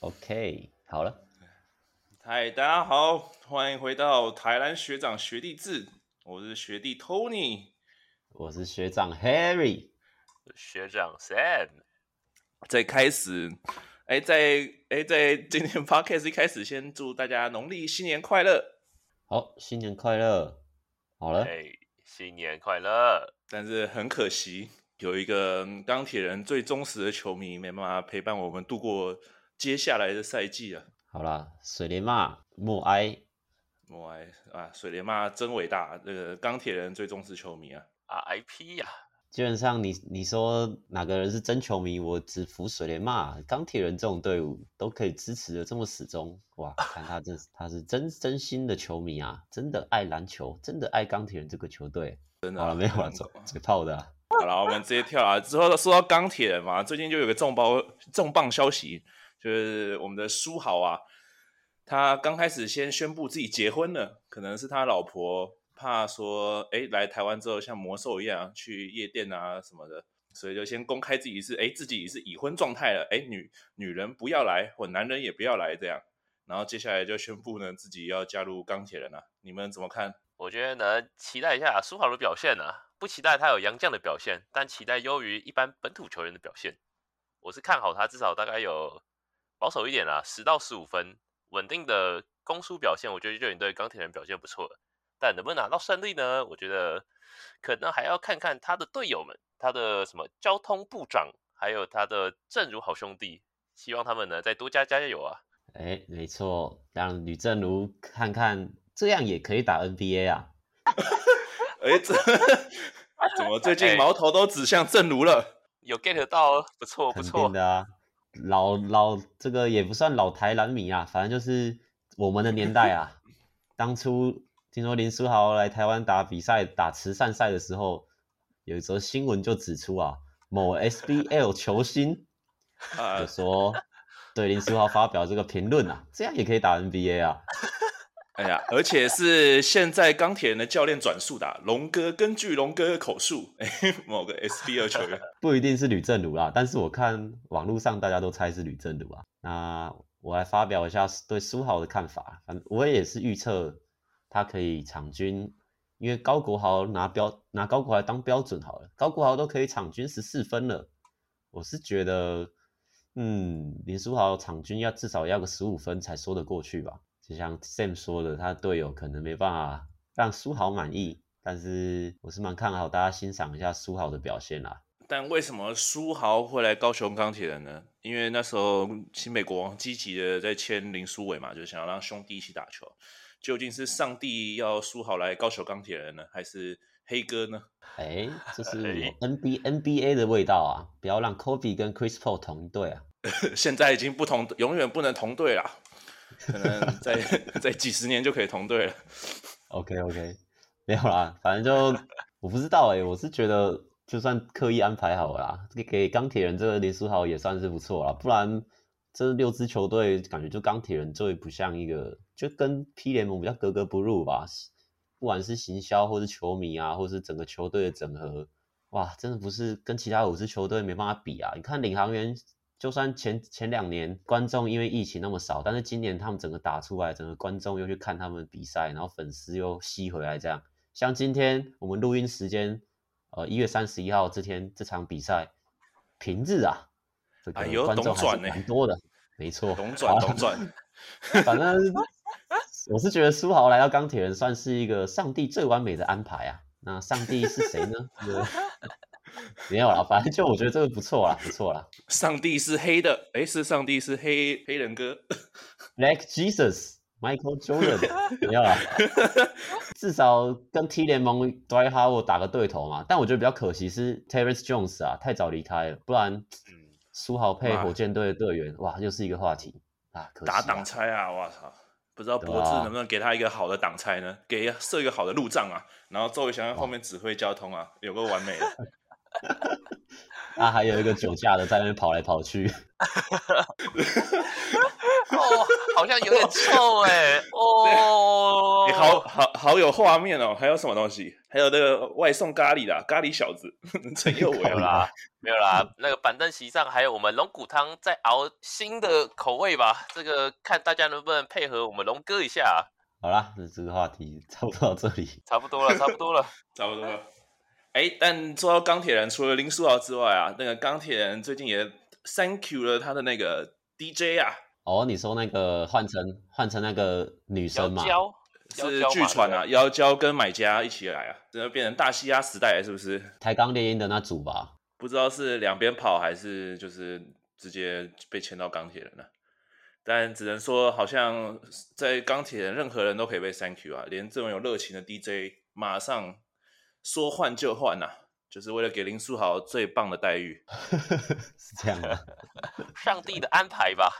OK，好了。嗨，大家好，欢迎回到台南学长学弟制。我是学弟 Tony，我是学长 Harry，学长 Sam。在开始，哎，在哎，在今天 Podcast 一开始，先祝大家农历新年快乐。好，新年快乐。好了，哎，新年快乐。但是很可惜，有一个钢铁人最忠实的球迷没办法陪伴我们度过接下来的赛季啊！好啦，水莲妈默哀，默哀啊！水莲妈真伟大，这个钢铁人最忠实球迷啊！RIP 呀！基本上你你说哪个人是真球迷，我只服水莲妈。钢铁人这种队伍都可以支持的这么始终，哇！看他这他是真真心的球迷啊，真的爱篮球，真的爱钢铁人这个球队。真的好了，没有了，嘴嘴炮的、啊。好了，我们直接跳啊！之后说到钢铁人嘛，最近就有个重磅重磅消息，就是我们的书豪啊，他刚开始先宣布自己结婚了，可能是他老婆怕说，哎，来台湾之后像魔兽一样去夜店啊什么的，所以就先公开自己是，哎，自己是已婚状态了，哎，女女人不要来，或男人也不要来这样，然后接下来就宣布呢自己要加入钢铁人了，你们怎么看？我觉得呢，期待一下书豪的表现啊。不期待他有杨将的表现，但期待优于一般本土球员的表现。我是看好他，至少大概有保守一点啦，十到十五分，稳定的攻速表现，我觉得就已经对钢铁人表现不错了。但能不能拿到胜利呢？我觉得可能还要看看他的队友们，他的什么交通部长，还有他的正如好兄弟，希望他们呢再多加加油啊！哎，没错，让吕正如看看，这样也可以打 NBA 啊！哎，这怎么最近矛头都指向正如了？有 get 到，不错不错。的啊，老老这个也不算老台南迷啊，反正就是我们的年代啊。当初听说林书豪来台湾打比赛、打慈善赛的时候，有一则新闻就指出啊，某 SBL 球星 就说对林书豪发表这个评论啊，这样也可以打 NBA 啊。哎呀，而且是现在钢铁人的教练转述的、龙哥根据龙哥的口述，哎，某个 S B 二球员 不一定是吕政儒啦，但是我看网络上大家都猜是吕政儒啊。那我来发表一下对书豪的看法，反正我也是预测他可以场均，因为高国豪拿标拿高国豪当标准好了，高国豪都可以场均十四分了，我是觉得，嗯，林书豪场均要至少要个十五分才说得过去吧。就像 Sam 说的，他的队友可能没办法让书豪满意，但是我是蛮看好大家欣赏一下书豪的表现啦。但为什么书豪会来高雄钢铁人呢？因为那时候新美国王积极的在签林书伟嘛，就想要让兄弟一起打球。究竟是上帝要书豪来高雄钢铁人呢，还是黑哥呢？哎，这是 NBA NBA 的味道啊！不要让 Kobe 跟 Chris Paul 同队啊！现在已经不同，永远不能同队了。可能在在几十年就可以同队了。OK OK，没有啦，反正就我不知道哎、我是觉得就算刻意安排好了啦，给给钢铁人这个林书豪也算是不错了，不然这六支球队感觉就钢铁人最不像一个，就跟 P 联盟比较格格不入吧。不管是行销或是球迷啊，或是整个球队的整合，哇，真的不是跟其他五支球队没办法比啊。你看领航员。就算前前两年观众因为疫情那么少，但是今年他们整个打出来，整个观众又去看他们比赛，然后粉丝又吸回来，这样。像今天我们录音时间，呃，一月三十一号这天这场比赛，平日啊，这个观众还是蛮多的，没错，懂转懂转。反正我是觉得苏豪来到钢铁人算是一个上帝最完美的安排啊。那上帝是谁呢？没有啦，反正就我觉得这个不错啦，不错啦。上帝是黑的，诶，是上帝是黑黑人哥，Like Jesus，Michael Jordan，没有啦。至少跟 T 联盟 Dwight Howard 打个对头嘛。但我觉得比较可惜是 Terrence Jones 啊，太早离开了，不然书豪配火箭队的队员，哇，又是一个话题啊。可惜啊打挡拆啊，我操！不知道博智能不能给他一个好的挡拆呢？给设一个好的路障啊，然后周瑜翔在后面指挥交通啊，有个完美的。那还有一个酒驾的在那边跑来跑去，哦，好像有点臭哎，哦，你好好好有画面哦。还有什么东西？还有那个外送咖喱的咖喱小子陈佑伟没有啦，没有啦。那个板凳席上还有我们龙骨汤在熬新的口味吧？这个看大家能不能配合我们龙哥一下。好啦，那这个话题差不多到这里，差不多了，差不多了，差不多了。哎，但说到钢铁人，除了林书豪之外啊，那个钢铁人最近也 Thank you 了他的那个 DJ 啊。哦，你说那个换成换成那个女生吗？是据传啊，妖娇跟买家一起来啊，真的变成大西亚时代了，是不是？台钢猎鹰的那组吧？不知道是两边跑还是就是直接被签到钢铁人了。但只能说，好像在钢铁人，任何人都可以被 Thank you 啊，连这种有热情的 DJ，马上说换就换呐、啊，就是为了给林书豪最棒的待遇。是这样的，上帝的安排吧。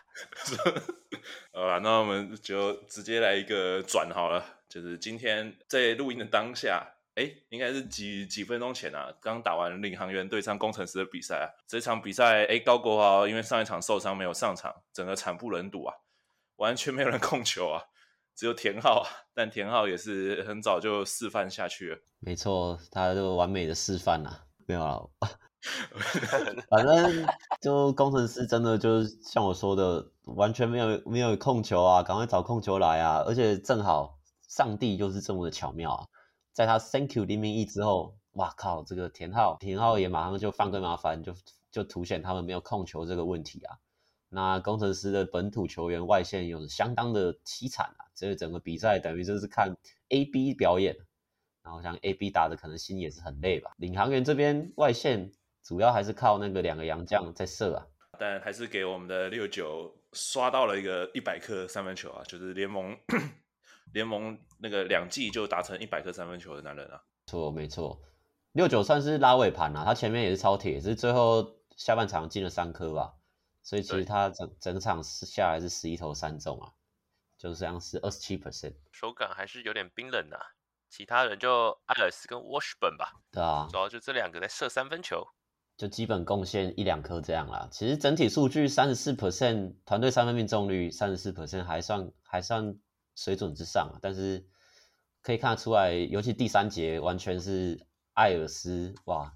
好吧，那我们就直接来一个转好了，就是今天在录音的当下。哎，应该是几几分钟前啊，刚打完领航员对上工程师的比赛啊。这场比赛，哎，高国豪因为上一场受伤没有上场，整个惨不忍睹啊，完全没有人控球啊，只有田浩啊。但田浩也是很早就示范下去了。没错，他就完美的示范了，没有啊。反正就工程师真的就是像我说的，完全没有没有控球啊，赶快找控球来啊，而且正好上帝就是这么的巧妙啊。在他 Thank you 黎明一之后，哇靠！这个田浩，田浩也马上就犯规麻烦，就就凸显他们没有控球这个问题啊。那工程师的本土球员外线有相当的凄惨啊，这个整个比赛等于就是看 A B 表演，然后像 A B 打的可能心也是很累吧。领航员这边外线主要还是靠那个两个洋将在射啊，但还是给我们的六九刷到了一个一百颗三分球啊，就是联盟。联盟那个两季就达成一百颗三分球的男人啊，错，没错，六九算是拉尾盘啊，他前面也是超铁，只是最后下半场进了三颗吧，所以其实他整整场下来是十一投三中啊，就像是二十七 percent，手感还是有点冰冷的啊，其他人就艾尔斯跟沃什本吧，对啊，主要就这两个在射三分球，就基本贡献一两颗这样啦，其实整体数据三十四 percent，团队三分命中率三十四 percent，还算还算。水准之上啊，但是可以看得出来，尤其第三节完全是艾尔斯哇，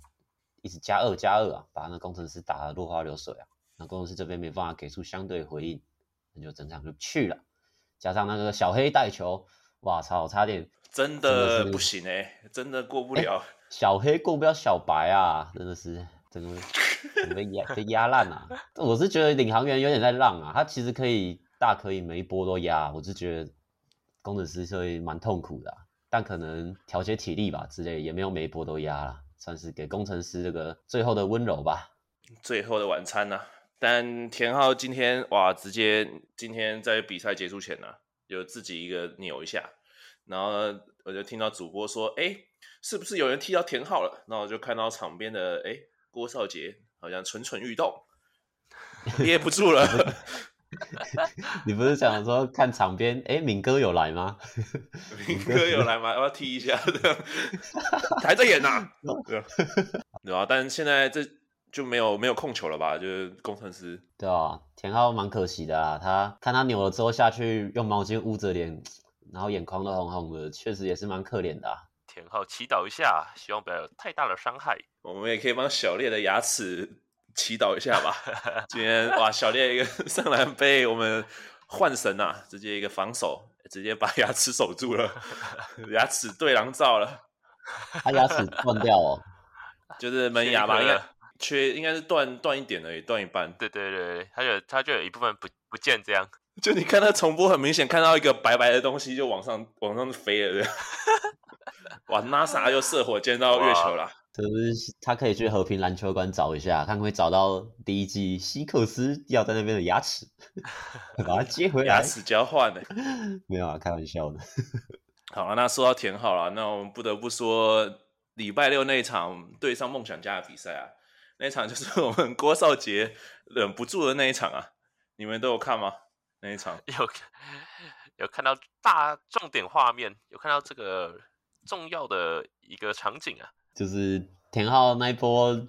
一直加二加二啊，把那工程师打得落花流水啊。那工程师这边没办法给出相对回应，那就整场就去了。加上那个小黑带球，哇操，差点真的不行哎、欸，真的过不了。欸、小黑过不了小白啊，真的是真的被压被压烂啊。我是觉得领航员有点在浪啊，他其实可以大可以每一波都压，我是觉得。工程师所以蛮痛苦的、啊，但可能调节体力吧之类，也没有每一波都压了，算是给工程师这个最后的温柔吧。最后的晚餐呢、啊？但田浩今天哇，直接今天在比赛结束前呢、啊，有自己一个扭一下，然后我就听到主播说：“哎，是不是有人踢到田浩了？”然后我就看到场边的哎郭少杰好像蠢蠢欲动，憋不住了。你不是想说看场边？哎，敏哥有来吗？敏哥有来吗？要不要踢一下？还在演呢、啊。对啊，但是现在这就没有没有控球了吧？就是工程师。对啊，田浩蛮可惜的啊。他看他扭了之后下去，用毛巾捂着脸，然后眼眶都红红的，确实也是蛮可怜的、啊。田浩祈祷一下，希望不要有太大的伤害。我们也可以帮小烈的牙齿。祈祷一下吧。今天哇，小烈一个 上篮被我们换神呐、啊，直接一个防守，直接把牙齿守住了，牙齿对狼照了。他牙齿断掉哦，就是门牙吧，应该缺，应该是断断一点而已，断一半。对对对，他就他就有一部分不不见这样。就你看他重播，很明显看到一个白白的东西就往上往上飞了，哇，NASA 又射火箭到月球了。就是他可以去和平篮球馆找一下，看会找到第一季希克斯掉在那边的牙齿，把它接回来。牙齿交换的，没有啊，开玩笑的。好了，那说到田浩了，那我们不得不说礼拜六那一场对上梦想家的比赛啊，那一场就是 我们郭少杰忍不住的那一场啊，你们都有看吗？那一场有有看到大重点画面，有看到这个重要的一个场景啊。就是田浩那一波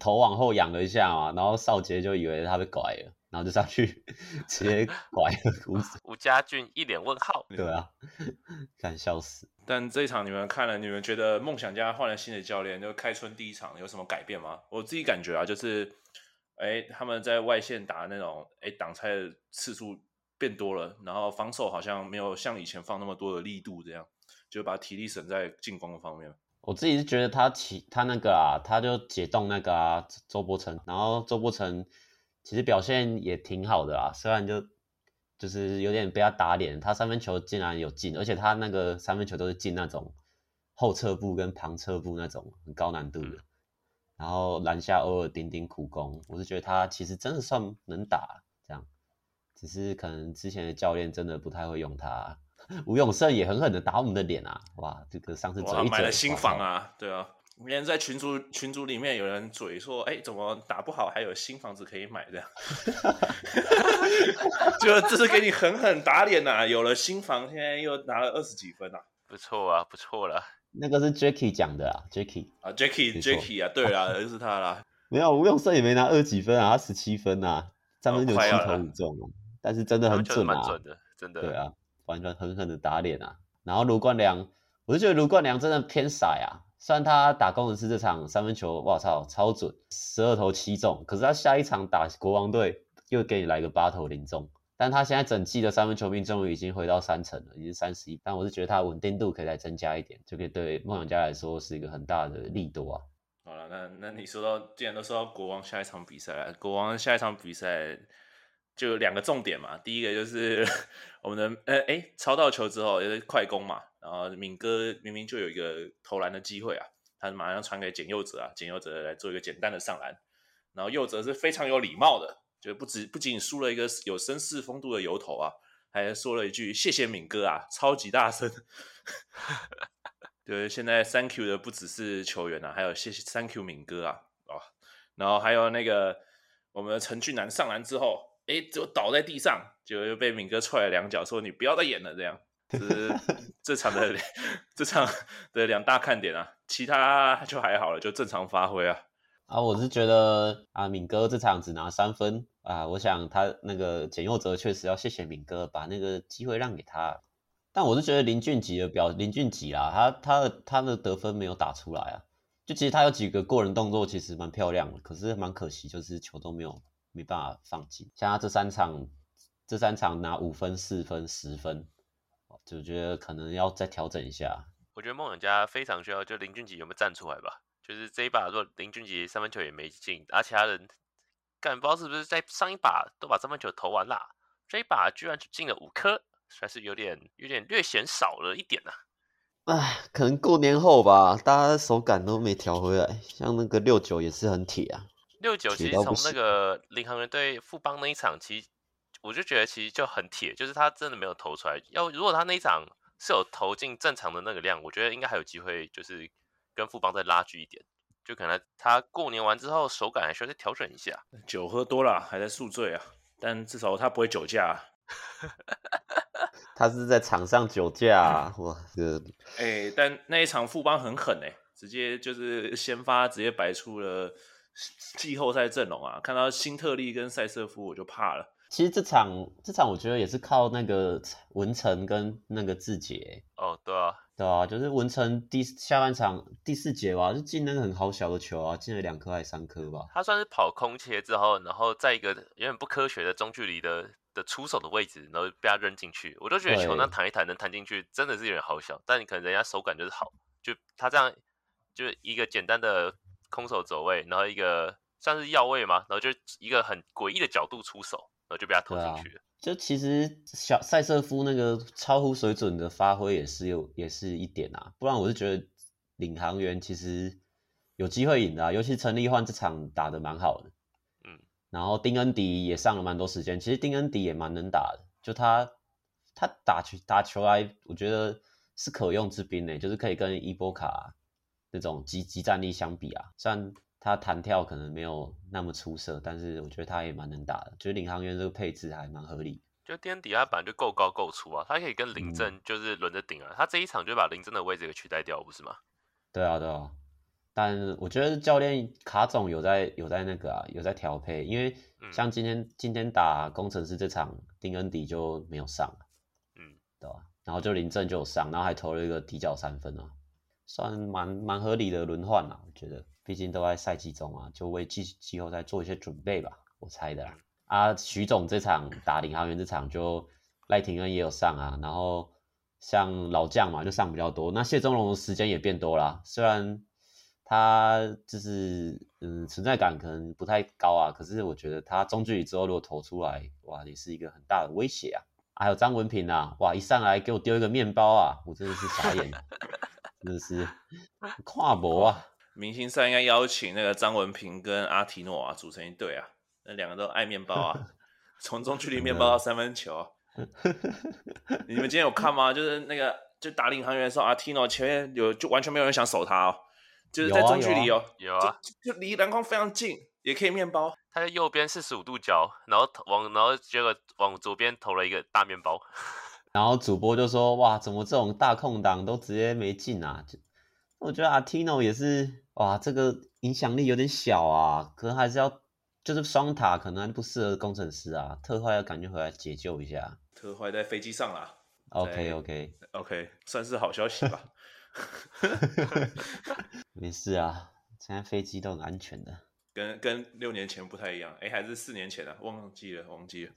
头往后仰了一下嘛，然后少杰就以为他被拐了，然后就上去 直接拐了吴吴家俊一脸问号。对啊，看笑死。但这一场你们看了，你们觉得梦想家换了新的教练，就开春第一场有什么改变吗？我自己感觉啊，就是，哎，他们在外线打那种，哎，挡拆的次数变多了，然后防守好像没有像以前放那么多的力度，这样就把体力省在进攻的方面。我自己是觉得他起他那个啊，他就解冻那个啊，周伯成，然后周伯成其实表现也挺好的啦，虽然就就是有点被他打脸，他三分球竟然有进，而且他那个三分球都是进那种后撤步跟旁撤步那种很高难度的，然后篮下偶尔顶顶苦攻，我是觉得他其实真的算能打这样，只是可能之前的教练真的不太会用他。吴永胜也狠狠的打我们的脸啊！哇，这个上次嘴一嘴买了新房啊，对啊。今天在群组群组里面有人嘴说，哎，怎么打不好还有新房子可以买这样？就这是给你狠狠打脸呐、啊！有了新房，现在又拿了二十几分啊，不错啊，不错了。那个是 Jacky 讲的啊，Jacky 啊，Jacky Jacky 啊，对啊，就是他啦。没有，吴永胜也没拿二十几分啊，他十七分啊，三分球七投五中啊，但是真的很准啊，准的，真的。对啊。完全狠狠的打脸啊！然后卢冠良，我就觉得卢冠良真的偏傻啊。虽然他打工程师这场三分球，哇操，超准，十二投七中。可是他下一场打国王队，又给你来个八投零中。但他现在整季的三分球命中率已经回到三成了，已经三十一。但我是觉得他稳定度可以再增加一点，就可以对梦想家来说是一个很大的利多啊。好了，那那你说到，既然都说到国王下一场比赛了，国王下一场比赛。就有两个重点嘛，第一个就是我们的呃哎抄到球之后也是快攻嘛，然后敏哥明明就有一个投篮的机会啊，他马上传给简佑哲啊，简佑哲来做一个简单的上篮，然后佑哲是非常有礼貌的，就不止不仅输了一个有绅士风度的油头啊，还说了一句谢谢敏哥啊，超级大声。对，现在 Thank you 的不只是球员啊，还有谢谢 Thank you 敏哥啊哦，然后还有那个我们的陈俊南上篮之后。哎，就倒在地上，就又被敏哥踹了两脚，说你不要再演了，这样，这是这场的这场的两大看点啊，其他就还好了，就正常发挥啊。啊，我是觉得啊，敏哥这场只拿三分啊，我想他那个简佑哲确实要谢谢敏哥把那个机会让给他，但我是觉得林俊杰的表林俊杰啊，他他的他的得分没有打出来啊，就其实他有几个过人动作其实蛮漂亮的，可是蛮可惜，就是球都没有。没办法放进，像他这三场，这三场拿五分、四分、十分，就觉得可能要再调整一下。我觉得梦想家非常需要，就林俊杰有没有站出来吧？就是这一把，如果林俊杰三分球也没进，而其他人干不知道是不是在上一把都把三分球投完了，这一把居然只进了五颗，还是有点有点略显少了一点呐、啊。唉，可能过年后吧，大家的手感都没调回来，像那个六九也是很铁啊。六九其实从那个领航员对富邦那一场，其实我就觉得其实就很铁，就是他真的没有投出来。要如果他那一场是有投进正常的那个量，我觉得应该还有机会，就是跟富邦再拉锯一点。就可能他过年完之后手感还需要再调整一下。酒喝多了还在宿醉啊，但至少他不会酒驾啊。他是在场上酒驾啊，哇这个！哎、欸，但那一场富邦很狠哎、欸，直接就是先发直接摆出了。季后赛阵容啊，看到新特利跟塞瑟夫我就怕了。其实这场这场我觉得也是靠那个文成跟那个志杰。哦，对啊，对啊，就是文成第下半场第四节吧，就进那个很好小的球啊，进了两颗还是三颗吧。他算是跑空切之后，然后在一个有点不科学的中距离的的出手的位置，然后被他扔进去。我都觉得球那弹一弹能弹进去，真的是有点好小。但你可能人家手感就是好，就他这样就一个简单的。空手走位，然后一个算是要位嘛，然后就一个很诡异的角度出手，然后就被他投进去了。啊、就其实小塞瑟夫那个超乎水准的发挥也是有，也是一点啊。不然我是觉得领航员其实有机会赢的、啊，尤其陈立焕这场打的蛮好的。嗯，然后丁恩迪也上了蛮多时间，其实丁恩迪也蛮能打的，就他他打球打球来，我觉得是可用之兵呢，就是可以跟伊波卡。那种集集战力相比啊，虽然他弹跳可能没有那么出色，但是我觉得他也蛮能打的。就是领航员这个配置还蛮合理。就丁迪他本来就够高够粗啊，他可以跟林振就是轮着顶啊。嗯、他这一场就把林振的位置给取代掉，不是吗？对啊，对啊。但我觉得教练卡总有在有在那个啊，有在调配，因为像今天、嗯、今天打工程师这场，丁恩迪就没有上，嗯，对吧？然后就林政就有上，然后还投了一个底角三分啊，算蛮蛮合理的轮换啊，我觉得，毕竟都在赛季中啊，就为季季后赛做一些准备吧，我猜的啦。啊，徐总这场打领航员这场就赖廷恩也有上啊，然后像老将嘛就上比较多，那谢宗龙的时间也变多啦，虽然他就是嗯存在感可能不太高啊，可是我觉得他中距离之后如果投出来，哇，也是一个很大的威胁啊。还有张文平啊，哇，一上来给我丢一个面包啊，我真的是傻眼了，真的是跨博啊！明星赛应该邀请那个张文平跟阿提诺啊组成一队啊，那两个都爱面包啊，从中距离面包到三分球。你们今天有看吗？就是那个就打领航员的时候，阿提诺前面有就完全没有人想守他哦，就是在中距离哦，有啊，就离篮筐非常近。也可以面包，他在右边四十五度角，然后往然后结果往左边投了一个大面包，然后主播就说：“哇，怎么这种大空档都直接没进啊？”就我觉得阿提诺也是哇，这个影响力有点小啊，可能还是要就是双塔可能还不适合工程师啊，特坏要赶紧回来解救一下。特坏在飞机上啦。OK OK OK，算是好消息吧。没事啊，现在飞机都很安全的。跟跟六年前不太一样，哎，还是四年前啊，忘记了，忘记了。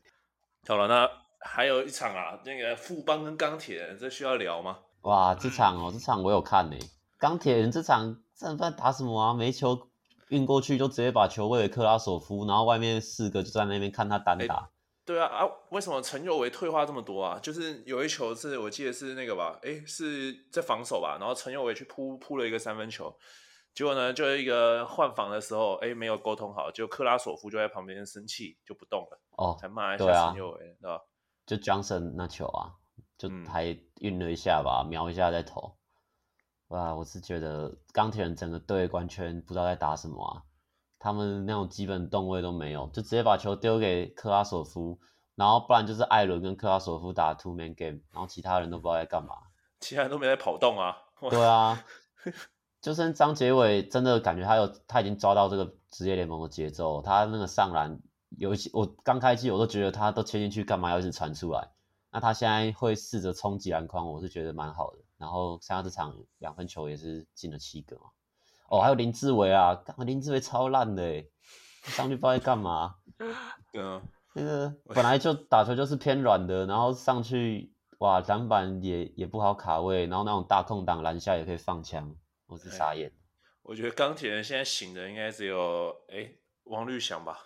好了，那还有一场啊，那个富邦跟钢铁人，这需要聊吗？哇，这场哦，这场我有看呢。钢铁人这场正犯打什么啊？没球运过去就直接把球喂给克拉索夫，然后外面四个就在那边看他单打。对啊啊，为什么陈佑维退化这么多啊？就是有一球是我记得是那个吧，哎，是在防守吧，然后陈佑维去扑扑了一个三分球。结果呢，就一个换防的时候，哎，没有沟通好，就克拉索夫就在旁边生气，就不动了。哦，才骂一下陈佑维，对吧？就 Johnson 那球啊，就还运了一下吧，嗯、瞄一下再投。哇，我是觉得钢铁人整个队完全不知道在打什么啊，他们那种基本动位都没有，就直接把球丢给克拉索夫，然后不然就是艾伦跟克拉索夫打 two man game，然后其他人都不知道在干嘛，其他人都没在跑动啊。对啊。就剩张杰伟，真的感觉他有他已经抓到这个职业联盟的节奏。他那个上篮，有一些我刚开机我都觉得他都切进去干嘛，要一直传出来。那他现在会试着冲击篮筐，我是觉得蛮好的。然后像这场两分球也是进了七个嘛。哦，还有林志伟啊，林志伟超烂的诶，上去不知道在干嘛。对啊，那个 本来就打球就是偏软的，然后上去哇篮板也也不好卡位，然后那种大空档篮下也可以放枪。我是傻眼，我觉得钢铁人现在醒的应该只有哎王律翔吧，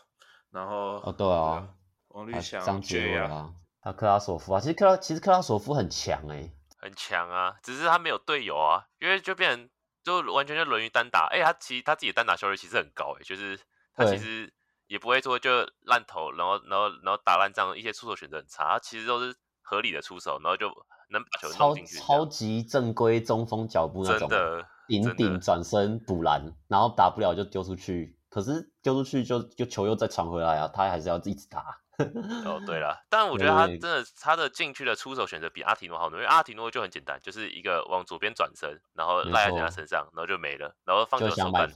然后哦对啊，王律翔、张杰伟啊，他克拉索夫啊，其实克拉其实克拉索夫很强哎、欸，很强啊，只是他没有队友啊，因为就变成就完全就沦于单打，哎他其实他自己单打效率其实很高哎、欸，就是他其实也不会说就烂投，然后然后然后打烂仗，一些出手选择很差，他其实都是合理的出手，然后就能把球弄进去，超超级正规中锋脚步那种的。顶顶转身补篮，然后打不了就丢出去，可是丢出去就就球又再传回来啊，他还是要一直打。哦，对了，但我觉得他真的他的禁区的出手选择比阿提诺好，因为阿提诺就很简单，就是一个往左边转身，然后赖在人家身上，然后就没了，然后放球手感。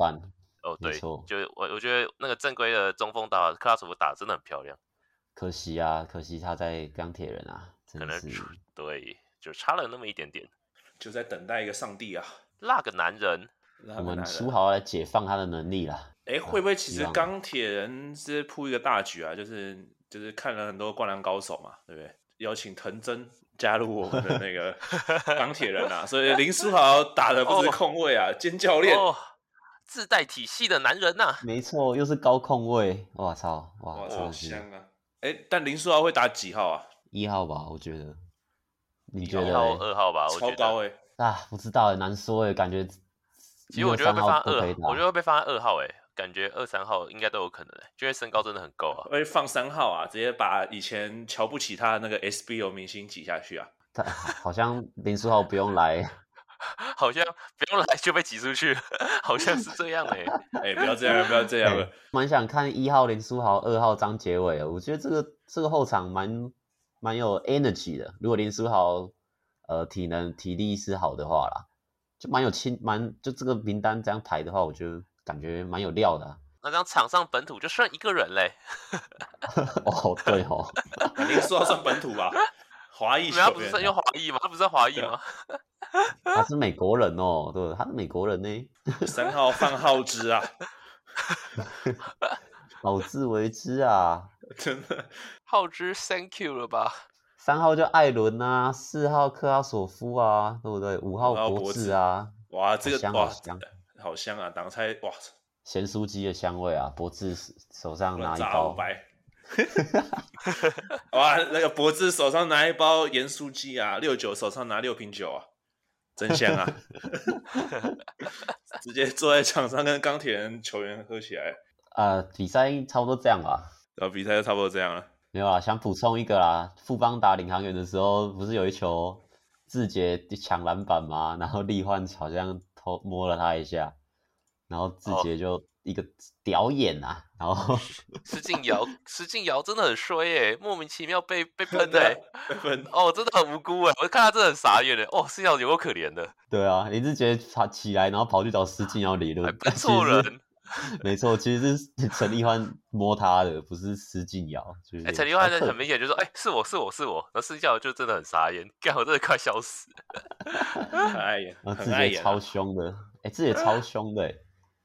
哦，对，就我我觉得那个正规的中锋打克拉索夫打的真的很漂亮。可惜啊，可惜他在钢铁人啊，真的是可能对，就差了那么一点点，就在等待一个上帝啊。那个男人，我们书豪来解放他的能力啦。哎、欸，会不会其实钢铁人是铺一个大局啊？就是就是看了很多灌篮高手嘛，对不对？邀请藤真加入我们的那个 钢铁人啊，所以林书豪打的不是控卫啊，兼、哦、教练、哦，自带体系的男人呐、啊。没错，又是高控卫，哇操，哇，哇超香啊！哎、欸，但林书豪会打几号啊？一号吧，我觉得。你觉得？一号、二号吧，超高哎、欸。啊，不知道哎，难说哎，感觉其实我觉得会被放二，我觉得会被放在二号哎，感觉二三号应该都有可能哎，因为身高真的很高啊。会放三号啊，直接把以前瞧不起他的那个 SBO 明星挤下去啊。他好像林书豪不用来，好像不用来就被挤出去，好像是这样哎。哎，不要这样，不要这样了。蛮想看一号林书豪，二号张杰伟，我觉得这个这个后场蛮蛮有 energy 的。如果林书豪。呃，体能体力是好的话啦，就蛮有亲蛮就这个名单这样排的话，我觉得感觉蛮有料的、啊。那这样场上本土就剩一个人嘞。哦，对哦，肯定说要算本土吧？华裔球员，他不是用华裔吗？他不是华裔吗？他是美国人哦，对，他是美国人呢。三号范浩之啊，好自为之啊，真的。浩之，Thank you 了吧？三号叫艾伦啊，四号克拉索夫啊，对不对？五号博智啊，哇，这个香哇好香，啊！挡拆哇，咸酥鸡的香味啊！博智手上拿一包，白 哇，那个博智手上拿一包盐酥鸡啊，六九手上拿六瓶酒啊，真香啊！直接坐在场上跟钢铁人球员喝起来。呃，比赛差不多这样吧，然后比赛就差不多这样了。没有啊，想补充一个啦。富邦打领航员的时候，不是有一球志杰抢篮板吗？然后力焕好像偷摸了他一下，然后志杰就一个屌眼啊，哦、然后石敬尧，石敬尧真的很衰耶，莫名其妙被被 喷的，被喷哦，真的很无辜哎，我看他真的很傻眼的，哦，石敬尧有够可怜的。对啊，林志杰他起来，然后跑去找石敬尧理论，还喷错人。没错，其实是陈立欢摸他的，不是施晋尧。哎，陈立焕在很明显就说：“哎、欸，是我是我是我。”然后施晋尧就真的很傻眼，干，我真的快笑死了。很爱演，然后志杰超凶的，哎、欸，志杰超凶的，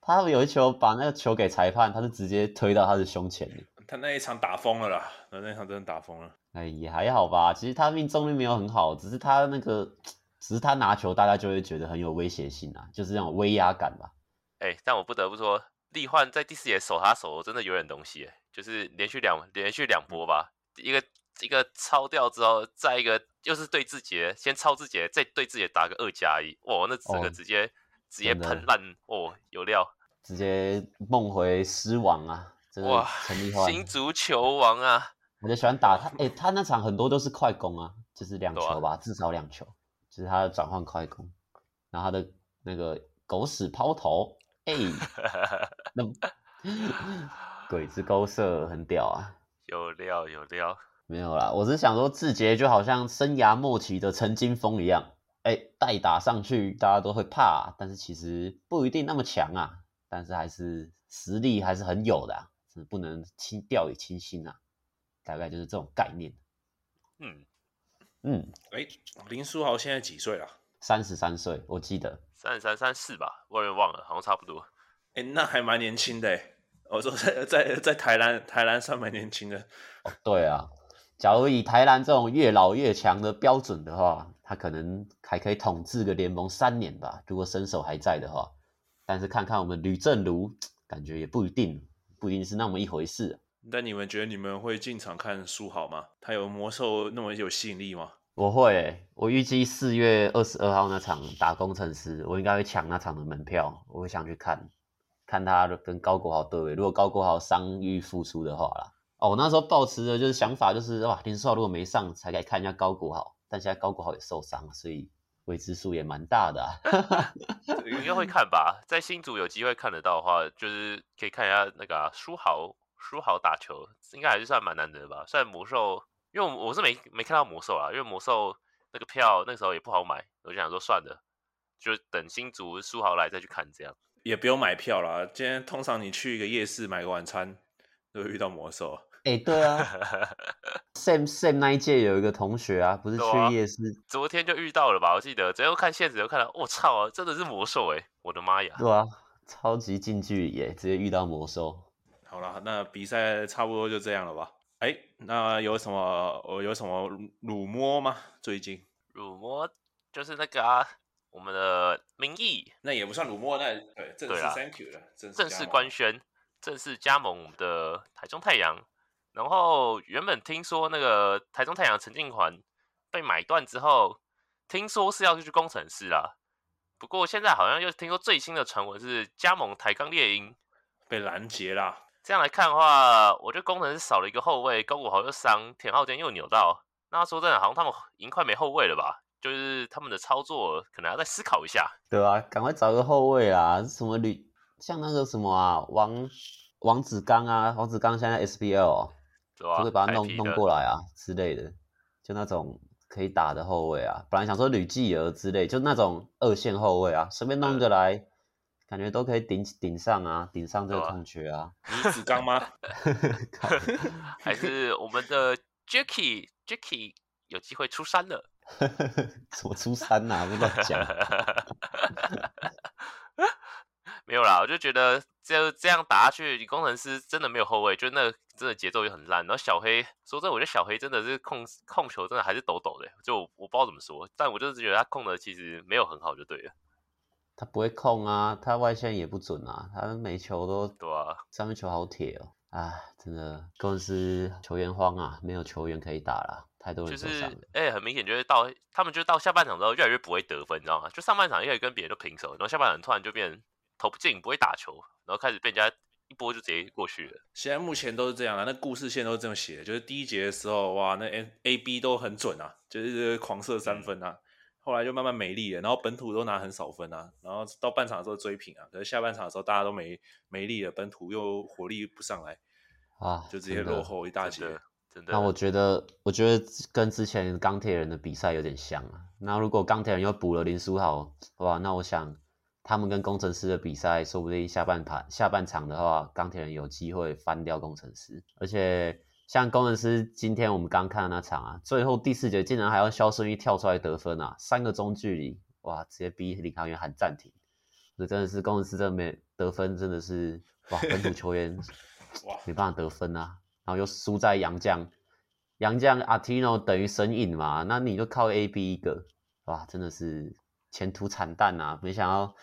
他有一球把那个球给裁判，他是直接推到他的胸前。他那一场打疯了啦，那那一场真的打疯了。哎，也还好吧，其实他命中率没有很好，只是他那个，只是他拿球，大家就会觉得很有威胁性啊，就是那种威压感吧。哎、欸，但我不得不说。力焕在第四节守他守真的有点东西，就是连续两连续两波吧，一个一个超掉之后，再一个又是对自己，先超自己，再对自己打个二加一，哇，那整个直接、哦、直接喷烂，哦，有料，直接梦回狮王啊，哇，新足球王啊，我就喜欢打他，哎、欸，他那场很多都是快攻啊，就是两球吧，啊、至少两球，就是他的转换快攻，然后他的那个狗屎抛投。哎，那鬼子勾射很屌啊！有料有料，没有啦，我是想说志杰就好像生涯末期的陈金峰一样，哎，代打上去大家都会怕，但是其实不一定那么强啊，但是还是实力还是很有的，啊，是不能轻掉以轻心啊，大概就是这种概念。嗯嗯，哎，林书豪现在几岁了？三十三岁，我记得。三十三、三四吧，我有点忘了，好像差不多。哎、欸，那还蛮年轻的。我说在在在台南，台南算蛮年轻的。哦，对啊，假如以台南这种越老越强的标准的话，他可能还可以统治个联盟三年吧，如果身手还在的话。但是看看我们吕正如，感觉也不一定，不一定是那么一回事。但你们觉得你们会进场看书好吗？他有魔兽那么有吸引力吗？我会、我预计四月二十二号那场打工程师，我应该会抢那场的门票，我会想去看，看他跟高国豪对位。如果高国豪伤愈复出的话啦，哦，我那时候抱持的就是想法，就是哇，林书豪如果没上，才可以看一下高国豪。但现在高国豪也受伤，所以未知数也蛮大的、啊。应该会看吧，在新竹有机会看得到的话，就是可以看一下那个书、豪，书豪打球，应该还是算蛮难得吧。虽然魔兽。因为我我是没没看到魔兽啊，因为魔兽那个票那时候也不好买，我就想说算了，就等新竹书豪来再去看这样。也不用买票啦，今天通常你去一个夜市买个晚餐，都会遇到魔兽。哎、欸，对啊，Sam Sam 那一届有一个同学啊，不是去夜市，啊、昨天就遇到了吧？我记得，昨天看现实就看到，我、哦、操啊，真的是魔兽哎，我的妈呀！对啊，超级近距离耶，直接遇到魔兽。好了，那比赛差不多就这样了吧？哎，那有什么？我有什么辱摸吗？最近辱摸就是那个啊，我们的名义，那也不算辱没，那对正式 thank you 了，正式正式官宣，正式加盟我们的台中太阳。然后原本听说那个台中太阳陈进环被买断之后，听说是要去工程师啦。不过现在好像又听说最新的传闻是加盟台钢猎鹰，被拦截啦。这样来看的话，我觉得攻城狮少了一个后卫，高国豪又伤，田浩间又扭到。那说真的，好像他们已经快没后卫了吧？就是他们的操作可能要再思考一下。对啊，赶快找个后卫啊！什么吕，像那个什么啊，王王子刚啊，王子刚现在 SBL，对啊？就会把他弄弄过来啊之类的，就那种可以打的后卫啊。本来想说吕继儿之类，就那种二线后卫啊，随便弄个来，嗯、感觉都可以顶顶上啊，顶上这个空缺啊。你子刚吗？还是我们的 Jacky Jacky 有机会出山了？什么出山啊？不乱讲。没有啦，我就觉得就这样打下去，你工程师真的没有后卫，就那个真的节奏也很烂。然后小黑说真的，我觉得小黑真的是控控球真的还是抖抖的，就我，我不知道怎么说，但我就是觉得他控的其实没有很好，就对了。他不会控啊，他外线也不准啊，他每球都对啊，三分球好铁哦。啊，真的工程师球员荒啊，没有球员可以打了，太多人受伤了。就是哎、欸，很明显就是到他们就到下半场之后越来越不会得分，你知道吗？就上半场越来越跟别人都平手，然后下半场突然就变。投不进，不会打球，然后开始被人家一波就直接过去了。现在目前都是这样啊，那故事线都是这么写的，就是第一节的时候，哇，那 A A B 都很准啊，就是狂射三分啊，后来就慢慢没力了，然后本土都拿很少分啊，然后到半场的时候追平啊，可是下半场的时候大家都没没力了，本土又火力不上来啊，就直接落后一大截。真的。那我觉得，我觉得跟之前钢铁人的比赛有点像啊。那如果钢铁人又补了林书豪，哇，那我想。他们跟工程师的比赛，说不定下半盘、下半场的话，钢铁人有机会翻掉工程师。而且像工程师，今天我们刚看的那场啊，最后第四节竟然还要肖顺议跳出来得分啊，三个中距离，哇，直接逼领航员喊暂停。这真的是工程师这边得分真的是哇，本土球员 没办法得分啊，然后又输在杨将，杨将阿提诺等于神隐嘛，那你就靠 A B 一个，哇，真的是。前途惨淡啊！没想到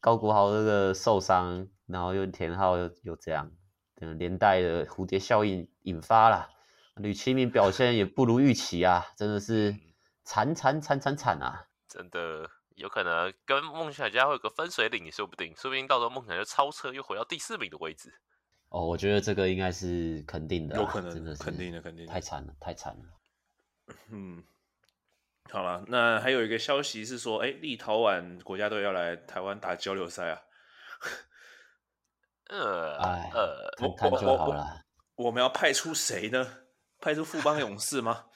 高国豪这个受伤，然后又田浩又又这样，等连带的蝴蝶效应引发了。吕启明表现也不如预期啊，真的是惨惨惨惨惨啊！真的有可能跟梦想家会有个分水岭，说不定，说不定到时候梦想就超车，又回到第四名的位置。哦，我觉得这个应该是肯定的，有可能，真的是肯定的，肯定的，太惨了，太惨了。嗯。好了，那还有一个消息是说，哎，立陶宛国家队要来台湾打交流赛啊。呃，哎，呃，看看就好了。我们要派出谁呢？派出富邦勇士吗？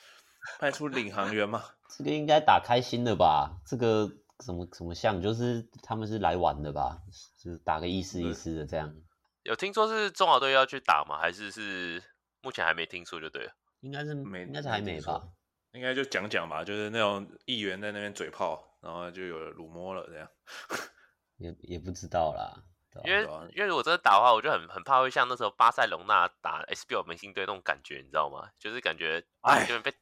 派出领航员吗？这个应该打开心的吧？这个什么什么像，就是他们是来玩的吧？就是打个意思意思的这样。有听说是中华队要去打吗？还是是目前还没听说就对了？应该是没，应该是还没吧。应该就讲讲吧，就是那种议员在那边嘴炮，然后就有辱没了这样，也也不知道啦。因为因为如果真的打的话，我就很很怕会像那时候巴塞隆纳打 SBL 明星队那种感觉，你知道吗？就是感觉哎，就被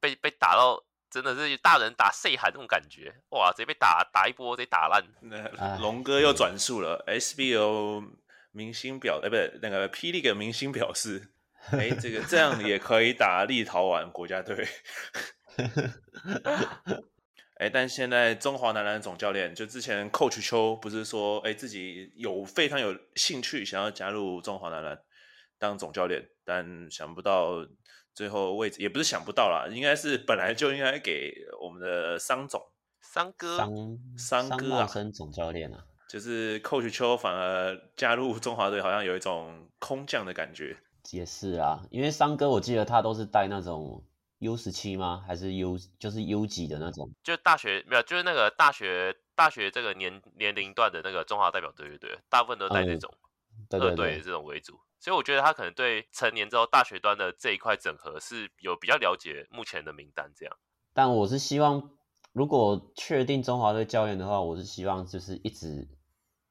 被被打到真的是大人打细汉那种感觉，哇，直接被打打一波，直接打烂。那龙哥又转述了 SBL 明星表，哎，不对，那个 P League 明星表示。哎，这个这样也可以打立陶宛国家队。哎，但现在中华男篮总教练就之前 Coach 邱不是说，哎，自己有非常有兴趣想要加入中华男篮当总教练，但想不到最后位置也不是想不到啦，应该是本来就应该给我们的桑总桑哥桑桑哥啊，升总教练啊，就是 Coach 邱反而加入中华队，好像有一种空降的感觉。也是啊，因为桑哥我记得他都是带那种 U 十七吗？还是 U 就是 U 几的那种？就大学没有，就是那个大学大学这个年年龄段的那个中华代表队，对对，大部分都带这种二队这种为主。所以我觉得他可能对成年之后大学端的这一块整合是有比较了解目前的名单这样。但我是希望，如果确定中华队教练的话，我是希望就是一直。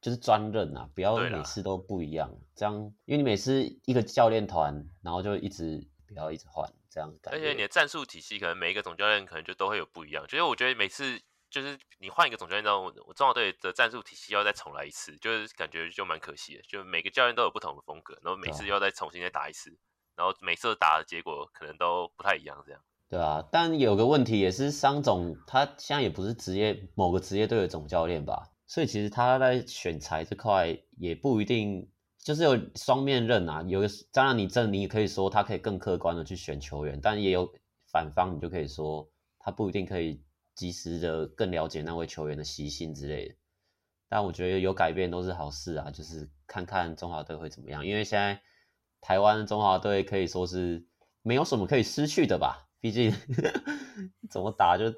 就是专任啊，不要每次都不一样，这样，因为你每次一个教练团，然后就一直不要一直换，这样感觉。而且你的战术体系可能每一个总教练可能就都会有不一样，就是我觉得每次就是你换一个总教练之后，我中华队的战术体系要再重来一次，就是感觉就蛮可惜的，就每个教练都有不同的风格，然后每次要再重新再打一次，然后每次打的结果可能都不太一样，这样。对啊，但有个问题也是，商总他现在也不是职业某个职业队的总教练吧？所以其实他在选材这块也不一定，就是有双面刃啊。有当然你这你可以说他可以更客观的去选球员，但也有反方，你就可以说他不一定可以及时的更了解那位球员的习性之类的。但我觉得有改变都是好事啊，就是看看中华队会怎么样。因为现在台湾中华队可以说是没有什么可以失去的吧，毕竟 怎么打就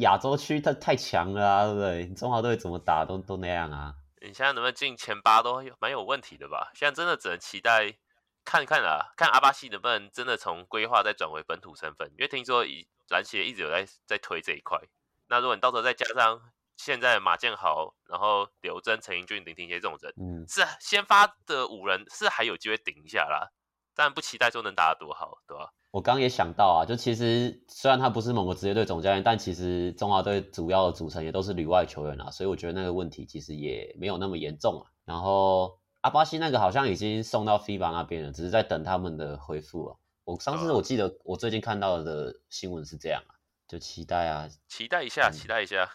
亚洲区他太强了啊，对不对？中华队怎么打都都那样啊。你现在能不能进前八都蛮有问题的吧？现在真的只能期待看看啦，看阿巴西能不能真的从规划再转为本土身份，因为听说以篮协一直有在在推这一块。那如果你到时候再加上现在马建豪，然后刘铮、陈英俊、林廷杰这种人，嗯，是先发的五人是还有机会顶一下啦，但不期待说能打得多好，对吧？我刚也想到啊，就其实虽然他不是某个职业队总教练，但其实中华队主要的组成也都是旅外球员啊，所以我觉得那个问题其实也没有那么严重啊。然后阿巴西那个好像已经送到 FIBA 那边了，只是在等他们的回复啊。我上次我记得我最近看到的新闻是这样啊，就期待啊，期待一下，期待一下。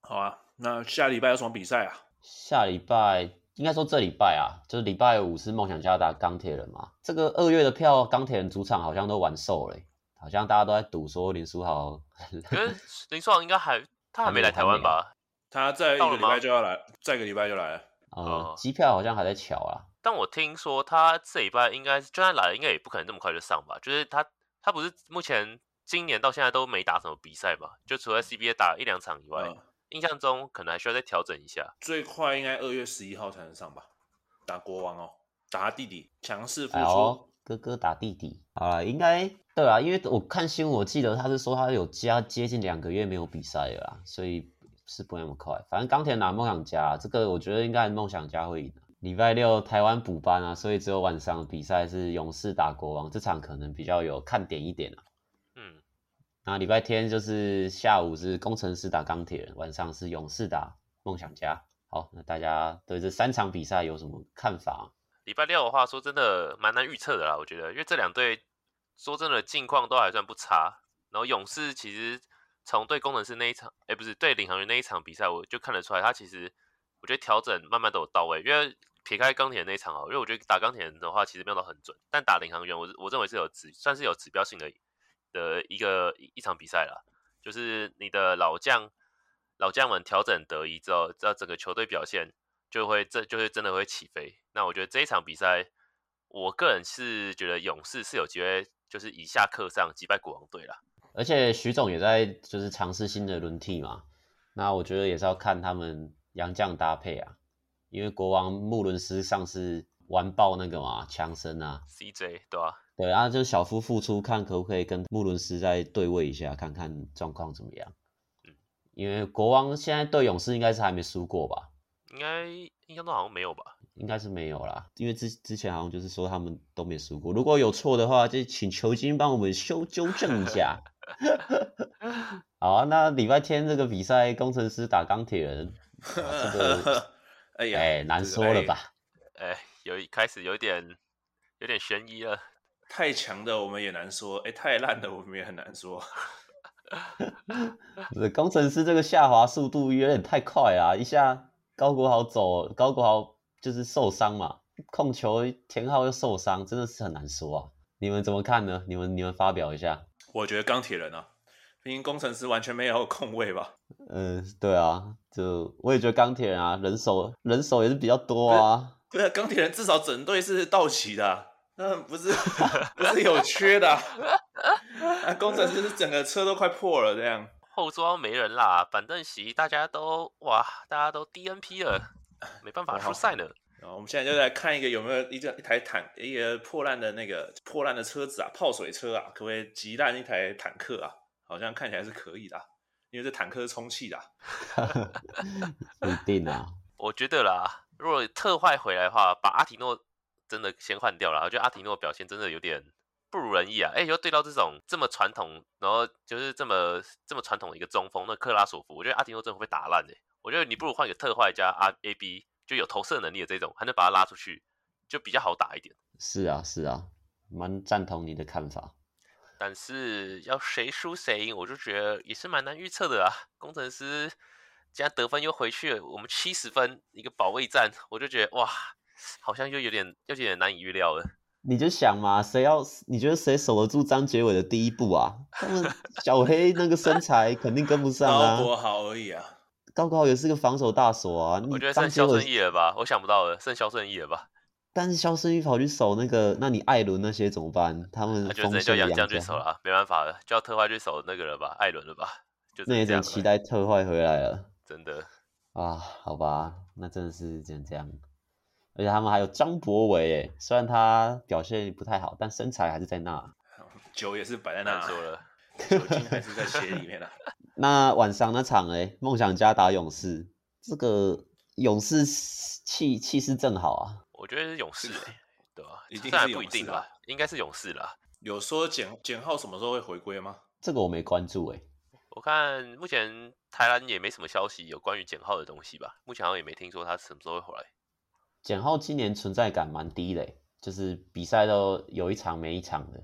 好啊，那下礼拜有什么比赛啊？下礼拜。应该说这礼拜啊，就是礼拜五是梦想家打钢铁人嘛。这个二月的票，钢铁人主场好像都完售了，好像大家都在赌说林书豪。可是林书豪应该还他还没来台湾吧？他在一个礼拜就要来，再一个礼拜就来了。呃，机票好像还在乔啊。但我听说他这礼拜应该就算来了，应该也不可能这么快就上吧？就是他他不是目前今年到现在都没打什么比赛吧？就除了 CBA 打一两场以外。嗯印象中可能还需要再调整一下，最快应该二月十一号才能上吧？打国王哦，打他弟弟，强势复出，哦，哥哥打弟弟，好了，应该对啊，因为我看新闻，我记得他是说他有加接近两个月没有比赛了啦，所以是不会那么快。反正钢铁拿梦想家，这个我觉得应该梦想家会赢。礼拜六台湾补班啊，所以只有晚上比赛是勇士打国王，这场可能比较有看点一点啊。那礼拜天就是下午是工程师打钢铁人，晚上是勇士打梦想家。好，那大家对这三场比赛有什么看法？礼拜六的话，说真的蛮难预测的啦，我觉得，因为这两队说真的近况都还算不差。然后勇士其实从对工程师那一场，哎，不是对领航员那一场比赛，我就看得出来，他其实我觉得调整慢慢都有到位。因为撇开钢铁人那一场啊，因为我觉得打钢铁人的话，其实没有到很准，但打领航员，我我认为是有指算是有指标性的。的一个一场比赛了，就是你的老将老将们调整得宜之后，这整个球队表现就会这就会真的会起飞。那我觉得这一场比赛，我个人是觉得勇士是有机会，就是以下克上击败国王队了。而且徐总也在就是尝试新的轮替嘛，那我觉得也是要看他们洋将搭配啊，因为国王穆伦斯上次完爆那个嘛强森啊，CJ 对吧、啊？对啊，就小夫复出，看可不可以跟穆伦斯再对位一下，看看状况怎么样。嗯，因为国王现在对勇士应该是还没输过吧？应该印象中好像没有吧？应该是没有啦，因为之之前好像就是说他们都没输过。如果有错的话，就请球经帮我们修纠正一下。好啊，那礼拜天这个比赛，工程师打钢铁人，这个哎呀，哎难说了吧？哎，有一开始有点有点悬疑了。太强的我们也难说，哎，太烂的我们也很难说。工程师这个下滑速度有点太快啊！一下高国豪走，高国豪就是受伤嘛，控球田浩又受伤，真的是很难说啊。你们怎么看呢？你们你们发表一下。我觉得钢铁人啊，毕竟工程师完全没有空位吧？嗯，对啊，就我也觉得钢铁人啊，人手人手也是比较多啊。对啊，钢铁人至少整队是到齐的啊。嗯，不是，不是有缺的，啊，啊，工程师是整个车都快破了这样。后装没人啦，板凳席大家都哇，大家都 DNP 了，没办法出赛了。然后我们现在就来看一个有没有一个一台坦一个破烂的那个破烂的车子啊，泡水车啊，可不可以击烂一台坦克啊？好像看起来是可以的，啊，因为这坦克是充气的，啊。不一定啊，我觉得啦，如果特坏回来的话，把阿提诺。真的先换掉了，我觉得阿提诺表现真的有点不如人意啊！哎，又对到这种这么传统，然后就是这么这么传统的一个中锋，那克拉索夫，我觉得阿提诺真的会被打烂哎！我觉得你不如换一个特坏加阿 A B，就有投射能力的这种，还能把他拉出去，就比较好打一点。是啊，是啊，蛮赞同你的看法。但是要谁输谁赢，我就觉得也是蛮难预测的啊！工程师既然得分又回去了，我们七十分一个保卫战，我就觉得哇！好像就有点，有点难以预料了。你就想嘛，谁要？你觉得谁守得住张杰伟的第一步啊？他们 小黑那个身材肯定跟不上啊。高国豪而已啊，高国豪也是个防守大锁啊。我觉得剩肖顺义了吧？我想不到了，剩肖顺义了吧？但是肖胜玉跑去守那个，那你艾伦那些怎么办？他们那就直接叫杨将去守了，没办法了，就要特坏去守那个了吧，艾伦了吧？就那也只能期待特坏回来了。真的啊，好吧，那真的是只能这样。而且他们还有张博伟，诶，虽然他表现不太好，但身材还是在那。酒也是摆在那，说了，酒精还是在鞋里面了。那晚上那场，诶，梦想家打勇士，这个勇士气气势正好啊。我觉得是勇士诶，对吧？一定是不一定吧？应该是勇士啦。有说简简浩什么时候会回归吗？这个我没关注诶。我看目前台湾也没什么消息有关于简浩的东西吧，目前好像也没听说他什么时候会回来。简浩今年存在感蛮低的，就是比赛都有一场没一场的。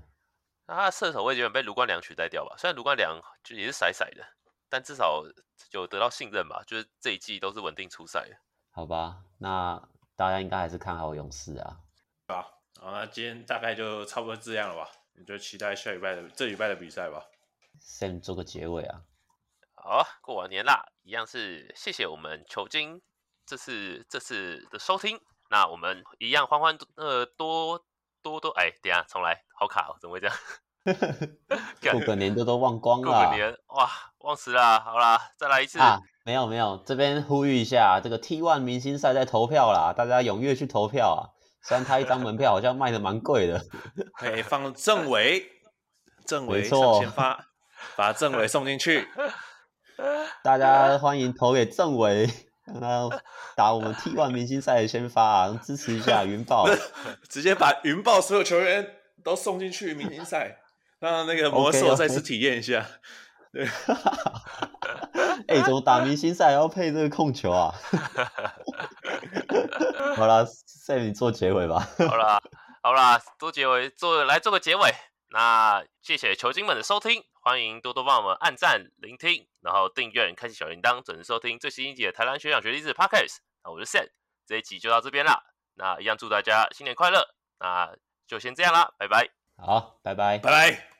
那他的射手位基本被卢冠良取代掉吧？虽然卢冠良就也是甩甩的，但至少有得到信任吧，就是这一季都是稳定出赛的。好吧，那大家应该还是看好勇士啊。好，那今天大概就差不多这样了吧？你就期待下礼拜的这礼拜的比赛吧。Sam 做个结尾啊！好，过完年啦，一样是谢谢我们球经这次这次的收听。那我们一样欢欢呃多多多哎，等下重来，好卡哦，怎么会这样？过个年都都忘光了，过个年哇，忘词了。好啦，再来一次啊！没有没有，这边呼吁一下，这个 T One 明星赛在投票啦，大家踊跃去投票啊！虽然他一张门票好像卖的蛮贵的，可以放政委，政委上先发。把政委送进去，大家欢迎投给政委，让他打我们 T One 明星赛的先发啊，支持一下云豹，直接把云豹所有球员都送进去明星赛，让那个魔兽再次体验一下。Okay, okay. 对，哎，怎么打明星赛还要配这个控球啊？好了，Sam 你做结尾吧。好了，好了，做结尾，做来做个结尾。那谢谢球精们的收听，欢迎多多帮我们按赞、聆听，然后订阅、开启小铃铛，准时收听最新一集的台湾学长学弟制 Podcast。那我是 Sam，这一集就到这边啦。那一样祝大家新年快乐，那就先这样啦，拜拜。好，拜拜，拜拜。